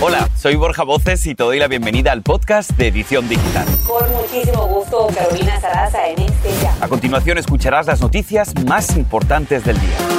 Hola, soy Borja Voces y te doy la bienvenida al podcast de Edición Digital. Con muchísimo gusto, Carolina Sarasa en este ya. A continuación escucharás las noticias más importantes del día.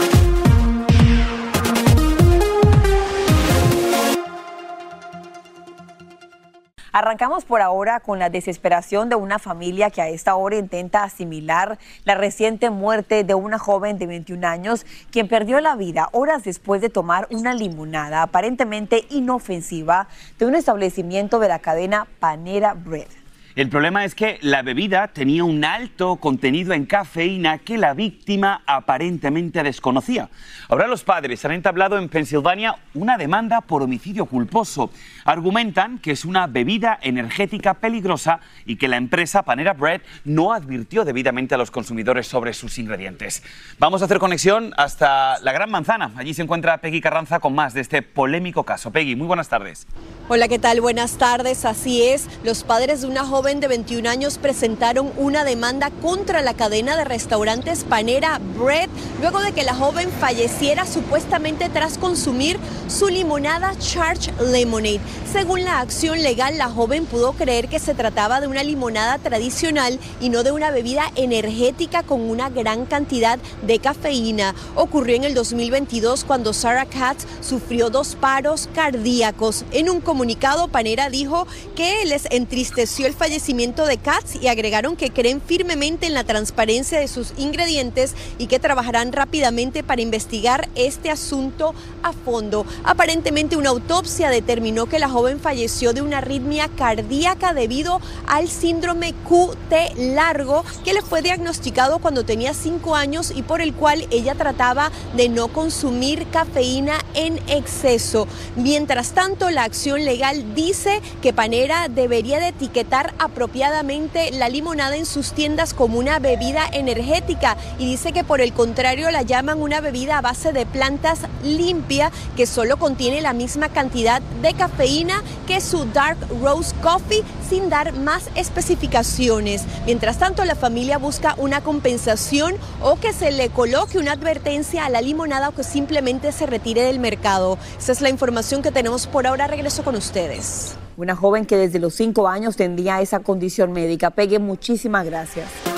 Arrancamos por ahora con la desesperación de una familia que a esta hora intenta asimilar la reciente muerte de una joven de 21 años quien perdió la vida horas después de tomar una limonada aparentemente inofensiva de un establecimiento de la cadena Panera Bread. El problema es que la bebida tenía un alto contenido en cafeína que la víctima aparentemente desconocía. Ahora los padres han entablado en Pensilvania una demanda por homicidio culposo. Argumentan que es una bebida energética peligrosa y que la empresa Panera Bread no advirtió debidamente a los consumidores sobre sus ingredientes. Vamos a hacer conexión hasta la Gran Manzana. Allí se encuentra Peggy Carranza con más de este polémico caso. Peggy, muy buenas tardes. Hola, ¿qué tal? Buenas tardes. Así es, los padres de una joven de 21 años presentaron una demanda contra la cadena de restaurantes Panera Bread luego de que la joven falleciera supuestamente tras consumir su limonada Charge Lemonade. Según la acción legal, la joven pudo creer que se trataba de una limonada tradicional y no de una bebida energética con una gran cantidad de cafeína. Ocurrió en el 2022 cuando Sarah Katz sufrió dos paros cardíacos. En un comunicado, Panera dijo que les entristeció el fallecimiento de Katz y agregaron que creen firmemente en la transparencia de sus ingredientes y que trabajarán rápidamente para investigar este asunto a fondo. Aparentemente una autopsia determinó que la joven falleció de una arritmia cardíaca debido al síndrome QT largo que le fue diagnosticado cuando tenía 5 años y por el cual ella trataba de no consumir cafeína en exceso. Mientras tanto, la acción legal dice que Panera debería de etiquetar apropiadamente la limonada en sus tiendas como una bebida energética y dice que por el contrario la llaman una bebida a base de plantas limpia que solo contiene la misma cantidad de cafeína que su Dark Rose Coffee sin dar más especificaciones. Mientras tanto, la familia busca una compensación o que se le coloque una advertencia a la limonada o que simplemente se retire del mercado. Esa es la información que tenemos por ahora. Regreso con ustedes. Una joven que desde los cinco años tendría esa condición médica. Pegue, muchísimas gracias.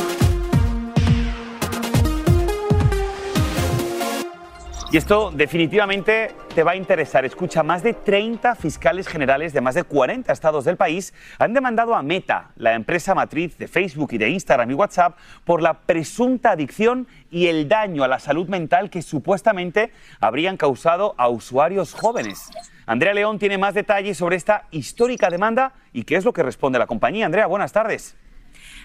Y esto definitivamente te va a interesar. Escucha, más de 30 fiscales generales de más de 40 estados del país han demandado a Meta, la empresa matriz de Facebook y de Instagram y WhatsApp, por la presunta adicción y el daño a la salud mental que supuestamente habrían causado a usuarios jóvenes. Andrea León tiene más detalles sobre esta histórica demanda y qué es lo que responde la compañía. Andrea, buenas tardes.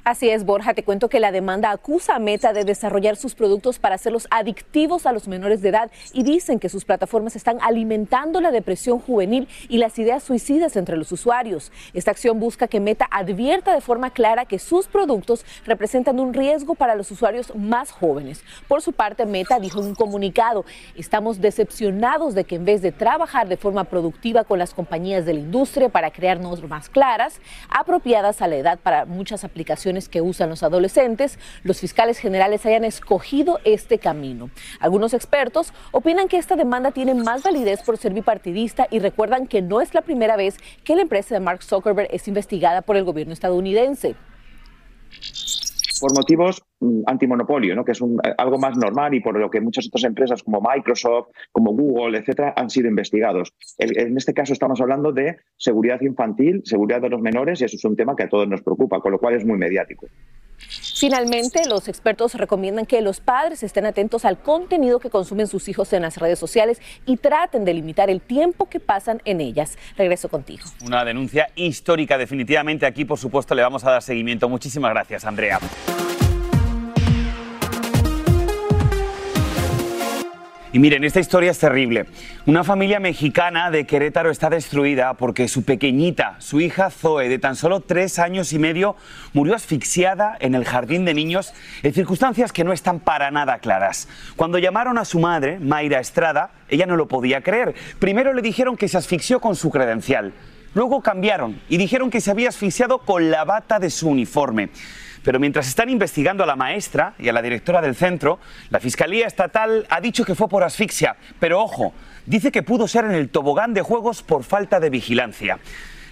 Así es, Borja, te cuento que la demanda acusa a Meta de desarrollar sus productos para hacerlos adictivos a los menores de edad y dicen que sus plataformas están alimentando la depresión juvenil y las ideas suicidas entre los usuarios. Esta acción busca que Meta advierta de forma clara que sus productos representan un riesgo para los usuarios más jóvenes. Por su parte, Meta dijo en un comunicado, estamos decepcionados de que en vez de trabajar de forma productiva con las compañías de la industria para crear normas claras, apropiadas a la edad para muchas aplicaciones, que usan los adolescentes, los fiscales generales hayan escogido este camino. Algunos expertos opinan que esta demanda tiene más validez por ser bipartidista y recuerdan que no es la primera vez que la empresa de Mark Zuckerberg es investigada por el gobierno estadounidense por motivos mm, antimonopolio, ¿no? que es eh, algo más normal y por lo que muchas otras empresas como Microsoft, como Google, etcétera, han sido investigados. en este caso estamos hablando de seguridad infantil, seguridad de los menores y eso es un tema que a todos nos preocupa, con lo cual es muy mediático. Finalmente, los expertos recomiendan que los padres estén atentos al contenido que consumen sus hijos en las redes sociales y traten de limitar el tiempo que pasan en ellas. Regreso contigo. Una denuncia histórica, definitivamente. Aquí, por supuesto, le vamos a dar seguimiento. Muchísimas gracias, Andrea. Y miren, esta historia es terrible. Una familia mexicana de Querétaro está destruida porque su pequeñita, su hija Zoe, de tan solo tres años y medio, murió asfixiada en el jardín de niños en circunstancias que no están para nada claras. Cuando llamaron a su madre, Mayra Estrada, ella no lo podía creer. Primero le dijeron que se asfixió con su credencial. Luego cambiaron y dijeron que se había asfixiado con la bata de su uniforme. Pero mientras están investigando a la maestra y a la directora del centro, la Fiscalía Estatal ha dicho que fue por asfixia. Pero ojo, dice que pudo ser en el tobogán de juegos por falta de vigilancia.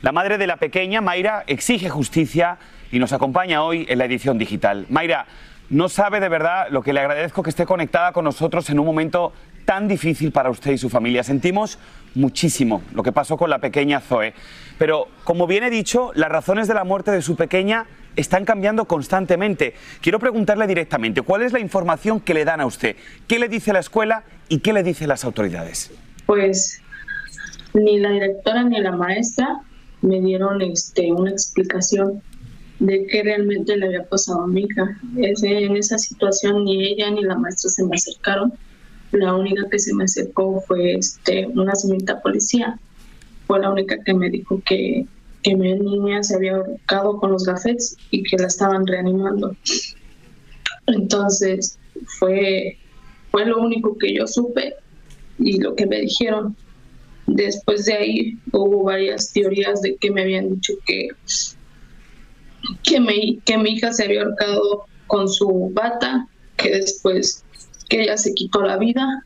La madre de la pequeña, Mayra, exige justicia y nos acompaña hoy en la edición digital. Mayra, no sabe de verdad lo que le agradezco que esté conectada con nosotros en un momento tan difícil para usted y su familia. Sentimos muchísimo lo que pasó con la pequeña Zoe. Pero, como bien he dicho, las razones de la muerte de su pequeña están cambiando constantemente. Quiero preguntarle directamente, ¿cuál es la información que le dan a usted? ¿Qué le dice la escuela y qué le dicen las autoridades? Pues ni la directora ni la maestra me dieron este, una explicación de qué realmente le había pasado a mi hija. en esa situación ni ella ni la maestra se me acercaron. La única que se me acercó fue este, una señorita policía. Fue la única que me dijo que que mi niña se había ahorcado con los gafetes y que la estaban reanimando. Entonces fue, fue lo único que yo supe y lo que me dijeron. Después de ahí hubo varias teorías de que me habían dicho que, que, mi, que mi hija se había ahorcado con su bata, que después que ella se quitó la vida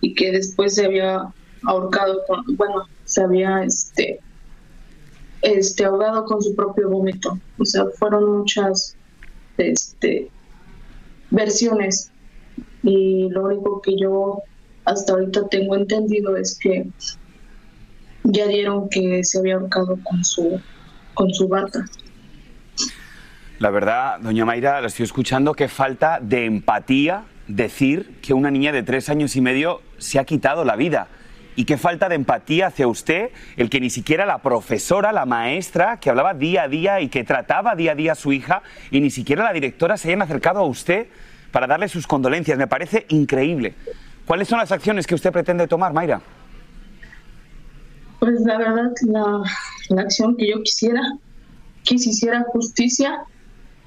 y que después se había ahorcado con, bueno, se había este, este, ahogado con su propio vómito. O sea, fueron muchas este, versiones y lo único que yo hasta ahorita tengo entendido es que ya dieron que se había ahorcado con su, con su bata. La verdad, doña Mayra, la estoy escuchando, que falta de empatía decir que una niña de tres años y medio se ha quitado la vida y qué falta de empatía hacia usted el que ni siquiera la profesora, la maestra, que hablaba día a día y que trataba día a día a su hija, y ni siquiera la directora se hayan acercado a usted para darle sus condolencias. Me parece increíble. ¿Cuáles son las acciones que usted pretende tomar, Mayra? Pues la verdad, la, la acción que yo quisiera, que se hiciera justicia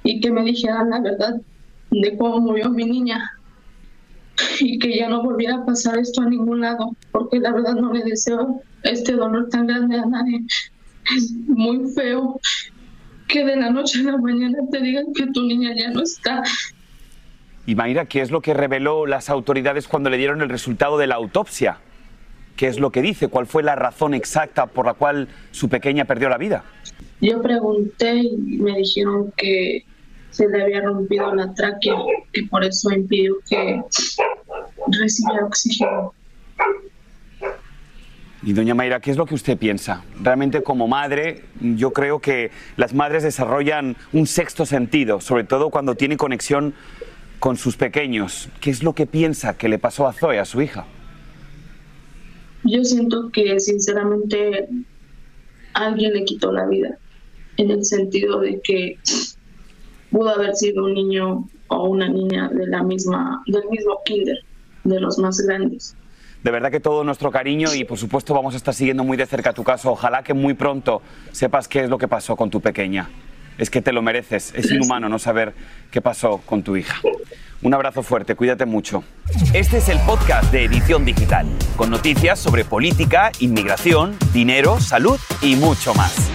y que me dijeran la verdad de cómo murió mi niña y que ya no volviera a pasar esto a ningún lado, porque la verdad no le deseo este dolor tan grande a nadie. Es muy feo que de la noche a la mañana te digan que tu niña ya no está. Y Mayra, ¿qué es lo que reveló las autoridades cuando le dieron el resultado de la autopsia? ¿Qué es lo que dice? ¿Cuál fue la razón exacta por la cual su pequeña perdió la vida? Yo pregunté y me dijeron que se le había rompido la tráquea y por eso impidió que recibiera oxígeno. Y doña Mayra, ¿qué es lo que usted piensa? Realmente como madre, yo creo que las madres desarrollan un sexto sentido, sobre todo cuando tiene conexión con sus pequeños. ¿Qué es lo que piensa que le pasó a Zoe, a su hija? Yo siento que sinceramente alguien le quitó la vida, en el sentido de que pudo haber sido un niño o una niña de la misma, del mismo kinder, de los más grandes. De verdad que todo nuestro cariño y por supuesto vamos a estar siguiendo muy de cerca tu caso. Ojalá que muy pronto sepas qué es lo que pasó con tu pequeña. Es que te lo mereces. Es inhumano no saber qué pasó con tu hija. Un abrazo fuerte, cuídate mucho. Este es el podcast de Edición Digital, con noticias sobre política, inmigración, dinero, salud y mucho más.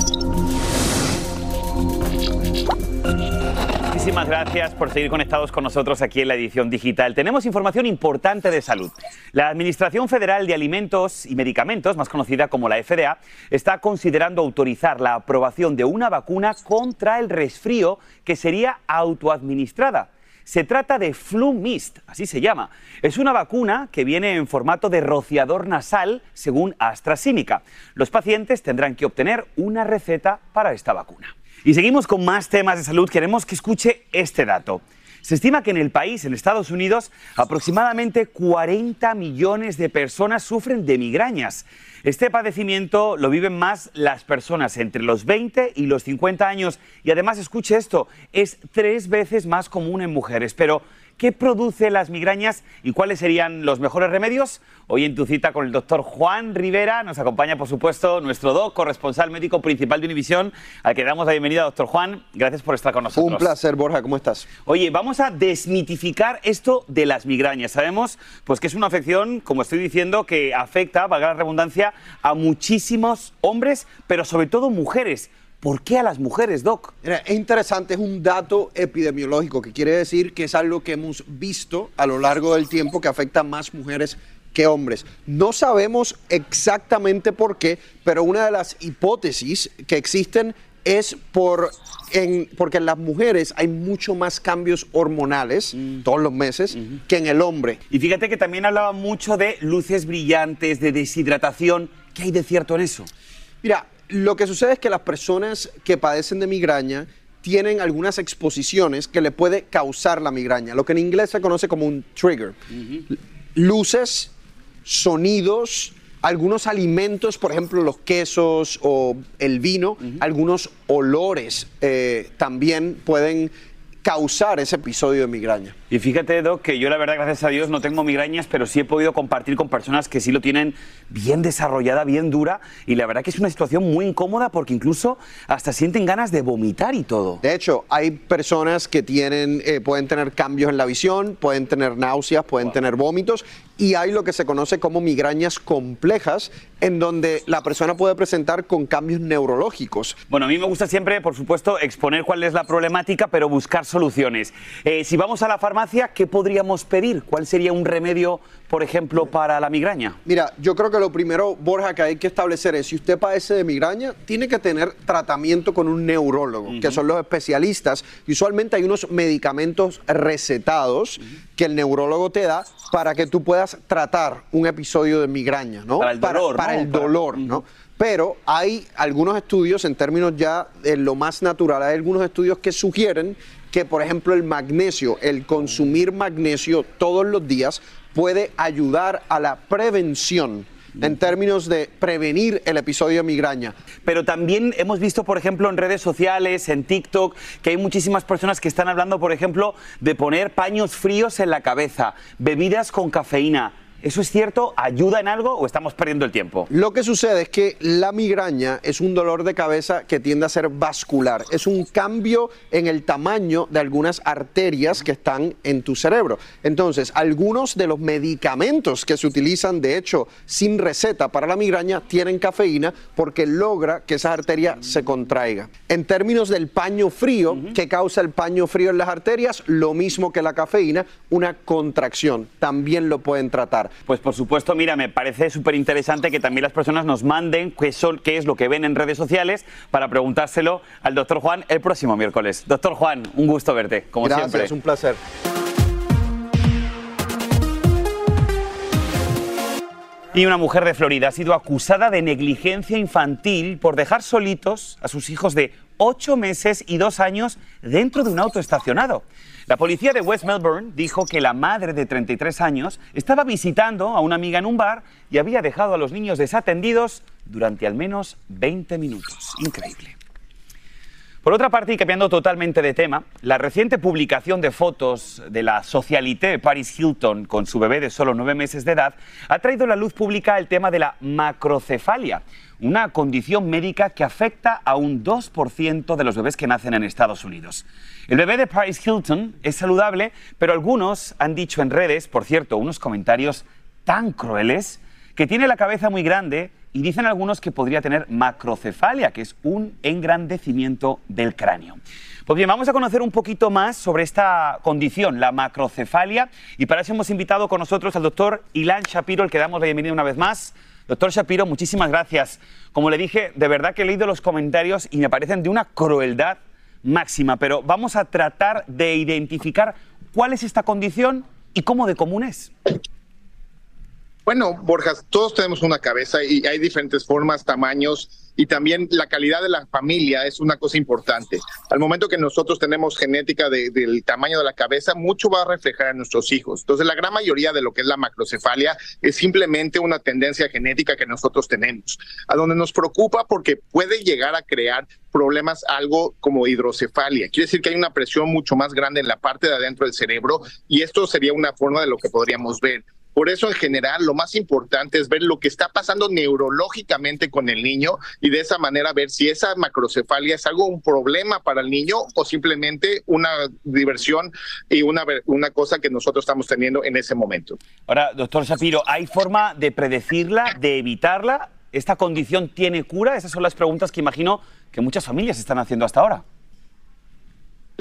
Muchísimas gracias por seguir conectados con nosotros aquí en la edición digital. Tenemos información importante de salud. La Administración Federal de Alimentos y Medicamentos, más conocida como la FDA, está considerando autorizar la aprobación de una vacuna contra el resfrío que sería autoadministrada. Se trata de FluMist, así se llama. Es una vacuna que viene en formato de rociador nasal, según AstraZeneca. Los pacientes tendrán que obtener una receta para esta vacuna. Y seguimos con más temas de salud. Queremos que escuche este dato. Se estima que en el país, en Estados Unidos, aproximadamente 40 millones de personas sufren de migrañas. Este padecimiento lo viven más las personas entre los 20 y los 50 años y además, escuche esto, es tres veces más común en mujeres. Pero, ¿qué produce las migrañas y cuáles serían los mejores remedios? Hoy en tu cita con el doctor Juan Rivera nos acompaña, por supuesto, nuestro doc, corresponsal médico principal de Univisión, al que damos la bienvenida, doctor Juan. Gracias por estar con nosotros. Un placer, Borja, ¿cómo estás? Oye, vamos a desmitificar esto de las migrañas. Sabemos pues, que es una afección, como estoy diciendo, que afecta, valga la redundancia, a muchísimos hombres, pero sobre todo mujeres. ¿Por qué a las mujeres, Doc? Mira, es interesante, es un dato epidemiológico, que quiere decir que es algo que hemos visto a lo largo del tiempo que afecta a más mujeres que hombres. No sabemos exactamente por qué, pero una de las hipótesis que existen es por en, porque en las mujeres hay mucho más cambios hormonales todos los meses que en el hombre. Y fíjate que también hablaba mucho de luces brillantes, de deshidratación. ¿Qué hay de cierto en eso? Mira, lo que sucede es que las personas que padecen de migraña tienen algunas exposiciones que le puede causar la migraña, lo que en inglés se conoce como un trigger. Luces, sonidos, algunos alimentos, por ejemplo los quesos o el vino, algunos olores eh, también pueden causar ese episodio de migraña. Y fíjate, Doc, que yo la verdad, gracias a Dios, no tengo migrañas, pero sí he podido compartir con personas que sí lo tienen bien desarrollada, bien dura, y la verdad que es una situación muy incómoda porque incluso hasta sienten ganas de vomitar y todo. De hecho, hay personas que tienen, eh, pueden tener cambios en la visión, pueden tener náuseas, pueden tener vómitos, y hay lo que se conoce como migrañas complejas, en donde la persona puede presentar con cambios neurológicos. Bueno, a mí me gusta siempre, por supuesto, exponer cuál es la problemática, pero buscar soluciones. Eh, si vamos a la farmacia, ¿qué podríamos pedir? ¿Cuál sería un remedio, por ejemplo, para la migraña? Mira, yo creo que lo primero, Borja, que hay que establecer es, si usted padece de migraña, tiene que tener tratamiento con un neurólogo, que son los especialistas. Usualmente hay unos medicamentos recetados que el neurólogo te da para que tú puedas tratar un episodio de migraña, ¿no? Para el dolor, Para, ¿no? el Para- dolor, ¿no? Pero hay algunos estudios en términos ya de lo más natural, hay algunos estudios que sugieren que, por ejemplo, el magnesio, el consumir magnesio todos los días puede ayudar a la prevención en términos de prevenir el episodio de migraña. Pero también hemos visto, por ejemplo, en redes sociales, en TikTok, que hay muchísimas personas que están hablando, por ejemplo, de poner paños fríos en la cabeza, bebidas con cafeína. ¿Eso es cierto? ¿Ayuda en algo o estamos perdiendo el tiempo? Lo que sucede es que la migraña es un dolor de cabeza que tiende a ser vascular. Es un cambio en el tamaño de algunas arterias que están en tu cerebro. Entonces, algunos de los medicamentos que se utilizan, de hecho, sin receta para la migraña, tienen cafeína porque logra que esa arteria se contraiga. En términos del paño frío, ¿qué causa el paño frío en las arterias? Lo mismo que la cafeína, una contracción. También lo pueden tratar. Pues por supuesto, mira, me parece súper interesante que también las personas nos manden qué, son, qué es lo que ven en redes sociales para preguntárselo al doctor Juan el próximo miércoles. Doctor Juan, un gusto verte, como Gracias, siempre. un placer. Y una mujer de Florida ha sido acusada de negligencia infantil por dejar solitos a sus hijos de ocho meses y dos años dentro de un auto estacionado. La policía de West Melbourne dijo que la madre de 33 años estaba visitando a una amiga en un bar y había dejado a los niños desatendidos durante al menos 20 minutos. Increíble. Por otra parte, y cambiando totalmente de tema, la reciente publicación de fotos de la socialité Paris Hilton con su bebé de solo nueve meses de edad ha traído a la luz pública el tema de la macrocefalia, una condición médica que afecta a un 2% de los bebés que nacen en Estados Unidos. El bebé de Paris Hilton es saludable, pero algunos han dicho en redes, por cierto, unos comentarios tan crueles, que tiene la cabeza muy grande y dicen algunos que podría tener macrocefalia, que es un engrandecimiento del cráneo. Pues bien, vamos a conocer un poquito más sobre esta condición, la macrocefalia, y para eso hemos invitado con nosotros al doctor Ilan Shapiro, al que damos la bienvenida una vez más. Doctor Shapiro, muchísimas gracias. Como le dije, de verdad que he leído los comentarios y me parecen de una crueldad máxima, pero vamos a tratar de identificar cuál es esta condición y cómo de común es. Bueno, Borjas, todos tenemos una cabeza y hay diferentes formas, tamaños y también la calidad de la familia es una cosa importante. Al momento que nosotros tenemos genética del tamaño de la cabeza, mucho va a reflejar en nuestros hijos. Entonces, la gran mayoría de lo que es la macrocefalia es simplemente una tendencia genética que nosotros tenemos, a donde nos preocupa porque puede llegar a crear problemas algo como hidrocefalia. Quiere decir que hay una presión mucho más grande en la parte de adentro del cerebro y esto sería una forma de lo que podríamos ver. Por eso, en general, lo más importante es ver lo que está pasando neurológicamente con el niño y de esa manera ver si esa macrocefalia es algo un problema para el niño o simplemente una diversión y una, una cosa que nosotros estamos teniendo en ese momento. Ahora, doctor Shapiro, ¿hay forma de predecirla, de evitarla? ¿Esta condición tiene cura? Esas son las preguntas que imagino que muchas familias están haciendo hasta ahora.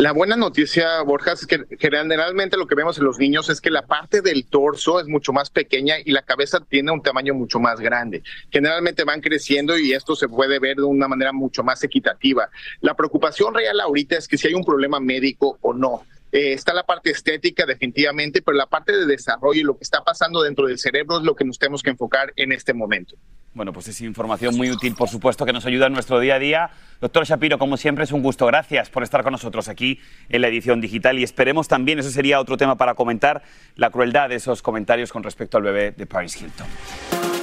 La buena noticia, Borja, es que generalmente lo que vemos en los niños es que la parte del torso es mucho más pequeña y la cabeza tiene un tamaño mucho más grande. Generalmente van creciendo y esto se puede ver de una manera mucho más equitativa. La preocupación real ahorita es que si hay un problema médico o no. Eh, está la parte estética definitivamente, pero la parte de desarrollo y lo que está pasando dentro del cerebro es lo que nos tenemos que enfocar en este momento. Bueno, pues es información muy útil, por supuesto, que nos ayuda en nuestro día a día. Doctor Shapiro, como siempre, es un gusto. Gracias por estar con nosotros aquí en la edición digital y esperemos también, eso sería otro tema para comentar, la crueldad de esos comentarios con respecto al bebé de Paris Hilton.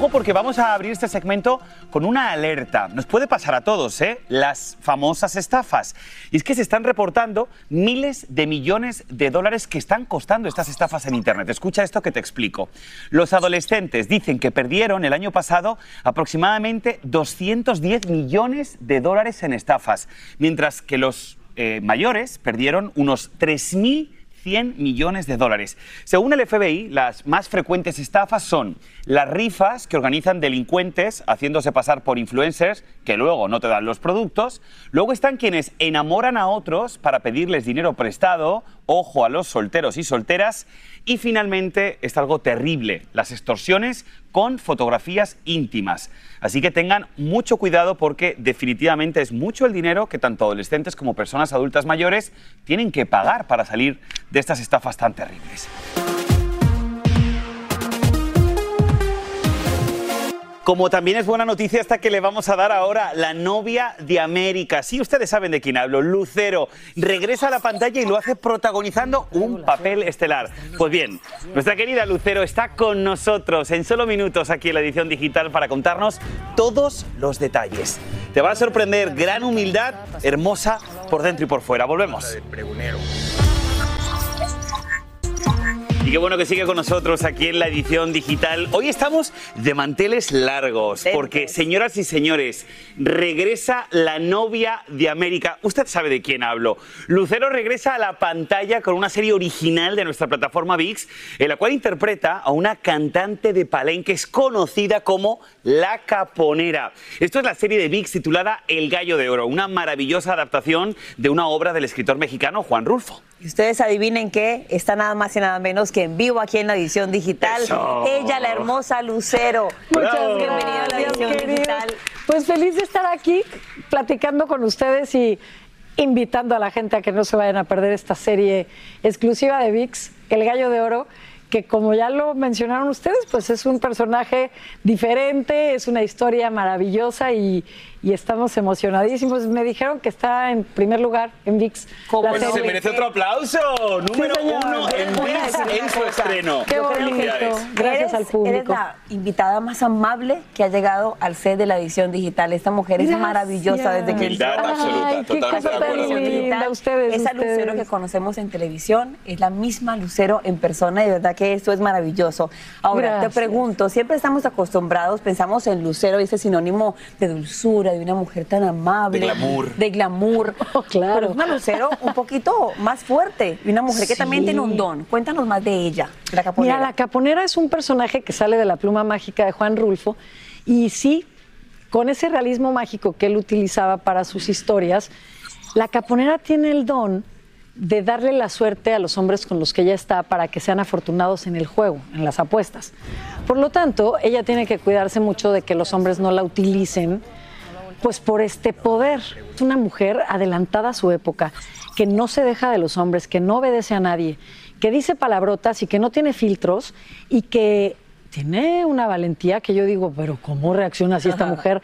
Ojo porque vamos a abrir este segmento con una alerta. Nos puede pasar a todos, ¿eh? Las famosas estafas. Y es que se están reportando miles de millones de dólares que están costando estas estafas en Internet. Escucha esto que te explico. Los adolescentes dicen que perdieron el año pasado aproximadamente 210 millones de dólares en estafas, mientras que los eh, mayores perdieron unos 3.000 100 millones de dólares. Según el FBI, las más frecuentes estafas son las rifas que organizan delincuentes haciéndose pasar por influencers que luego no te dan los productos. Luego están quienes enamoran a otros para pedirles dinero prestado. Ojo a los solteros y solteras. Y finalmente está algo terrible, las extorsiones con fotografías íntimas. Así que tengan mucho cuidado porque definitivamente es mucho el dinero que tanto adolescentes como personas adultas mayores tienen que pagar para salir de estas estafas tan terribles. Como también es buena noticia esta que le vamos a dar ahora, la novia de América. Sí, ustedes saben de quién hablo, Lucero. Regresa a la pantalla y lo hace protagonizando un papel estelar. Pues bien, nuestra querida Lucero está con nosotros en solo minutos aquí en la edición digital para contarnos todos los detalles. Te va a sorprender, gran humildad, hermosa por dentro y por fuera. Volvemos. Y qué bueno que sigue con nosotros aquí en la edición digital. Hoy estamos de manteles largos, porque señoras y señores, regresa la novia de América. Usted sabe de quién hablo. Lucero regresa a la pantalla con una serie original de nuestra plataforma VIX, en la cual interpreta a una cantante de palenques conocida como La Caponera. Esto es la serie de VIX titulada El Gallo de Oro, una maravillosa adaptación de una obra del escritor mexicano Juan Rulfo. Y ustedes adivinen qué, está nada más y nada menos que en vivo aquí en la edición digital. Ella, la hermosa Lucero. Muchas Bravo. gracias. Bienvenida a la edición digital. Pues feliz de estar aquí platicando con ustedes y invitando a la gente a que no se vayan a perder esta serie exclusiva de VIX, El Gallo de Oro, que como ya lo mencionaron ustedes, pues es un personaje diferente, es una historia maravillosa y, y estamos emocionadísimos. Me dijeron que está en primer lugar en VIX. la Pues se merece otro aplauso. Número Sí, uno en VIX en su cosa. estreno. Qué bonito. Gracias al público. Eres la invitada más amable que ha llegado al set de la edición digital. Esta mujer es maravillosa desde que Humildad absoluta, Ay, qué totalmente cosa de acuerdo ustedes, Esa ustedes. Lucero que conocemos en televisión es la misma Lucero en persona y de verdad que esto es maravilloso. Ahora, Gracias. te pregunto, siempre estamos acostumbrados, pensamos en Lucero y ese sinónimo de dulzura, de una mujer tan amable. De glamour. De glamour. Oh, claro. Pero es una Lucero un poquito más fuerte y una mujer que también tiene un don. Cuéntanos más de ella, la caponera. Mira, la caponera es un personaje que sale de la pluma mágica de Juan Rulfo y sí, con ese realismo mágico que él utilizaba para sus historias, la caponera tiene el don de darle la suerte a los hombres con los que ella está para que sean afortunados en el juego, en las apuestas. Por lo tanto, ella tiene que cuidarse mucho de que los hombres no la utilicen pues por este poder. Es una mujer adelantada a su época, que no se deja de los hombres, que no obedece a nadie, que dice palabrotas y que no tiene filtros y que tiene una valentía que yo digo, pero ¿cómo reacciona así esta mujer?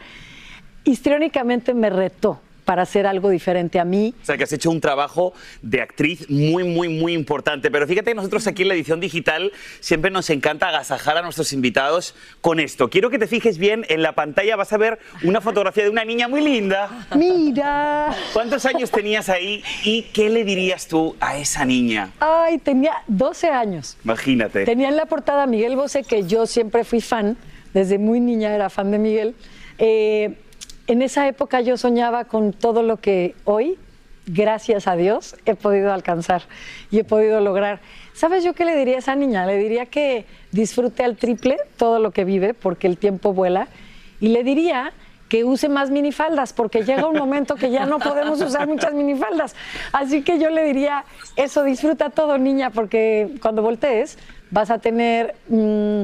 Histriónicamente me retó para hacer algo diferente a mí. O sea, que has hecho un trabajo de actriz muy, muy, muy importante. Pero fíjate que nosotros aquí en la edición digital siempre nos encanta agasajar a nuestros invitados con esto. Quiero que te fijes bien, en la pantalla vas a ver una fotografía de una niña muy linda. Mira. ¿Cuántos años tenías ahí y qué le dirías tú a esa niña? Ay, tenía 12 años. Imagínate. Tenía en la portada a Miguel Bosé, que yo siempre fui fan, desde muy niña era fan de Miguel. Eh, en esa época yo soñaba con todo lo que hoy, gracias a Dios, he podido alcanzar y he podido lograr. ¿Sabes yo qué le diría a esa niña? Le diría que disfrute al triple todo lo que vive, porque el tiempo vuela. Y le diría que use más minifaldas, porque llega un momento que ya no podemos usar muchas minifaldas. Así que yo le diría, eso, disfruta todo, niña, porque cuando voltees vas a tener mm,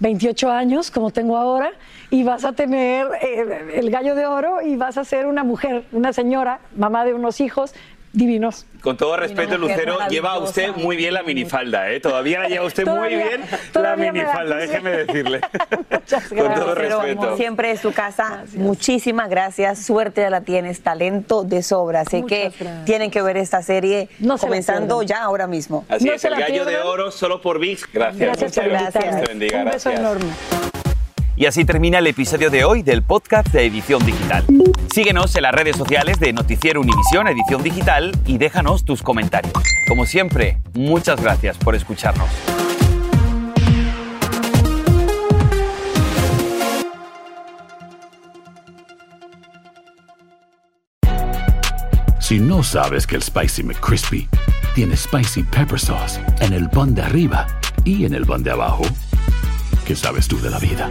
28 años, como tengo ahora, y vas a tener eh, el gallo de oro y vas a ser una mujer, una señora, mamá de unos hijos divinos. Con todo respeto, Lucero, lleva usted muy bien la minifalda, ¿eh? Todavía la lleva usted muy bien la minifalda, déjeme decirle. Muchas Con todo gracias. Pero respeto. siempre es tu casa. Muchísimas gracias. Suerte ya la tienes, talento de sobra. Así Muchas que gracias. tienen que ver esta serie No comenzando ya ahora mismo. Así No es, el gallo de oro solo por VIX. Gracias. Gracias muchas gracias. te bendiga, Un beso gracias. enorme. Y así termina el episodio de hoy del podcast de Edición Digital. Síguenos en las redes sociales de Noticiero Univisión Edición Digital y déjanos tus comentarios. Como siempre, muchas gracias por escucharnos. Si no sabes que el Spicy McCrispy tiene Spicy Pepper Sauce en el pan de arriba y en el pan de abajo, ¿qué sabes tú de la vida?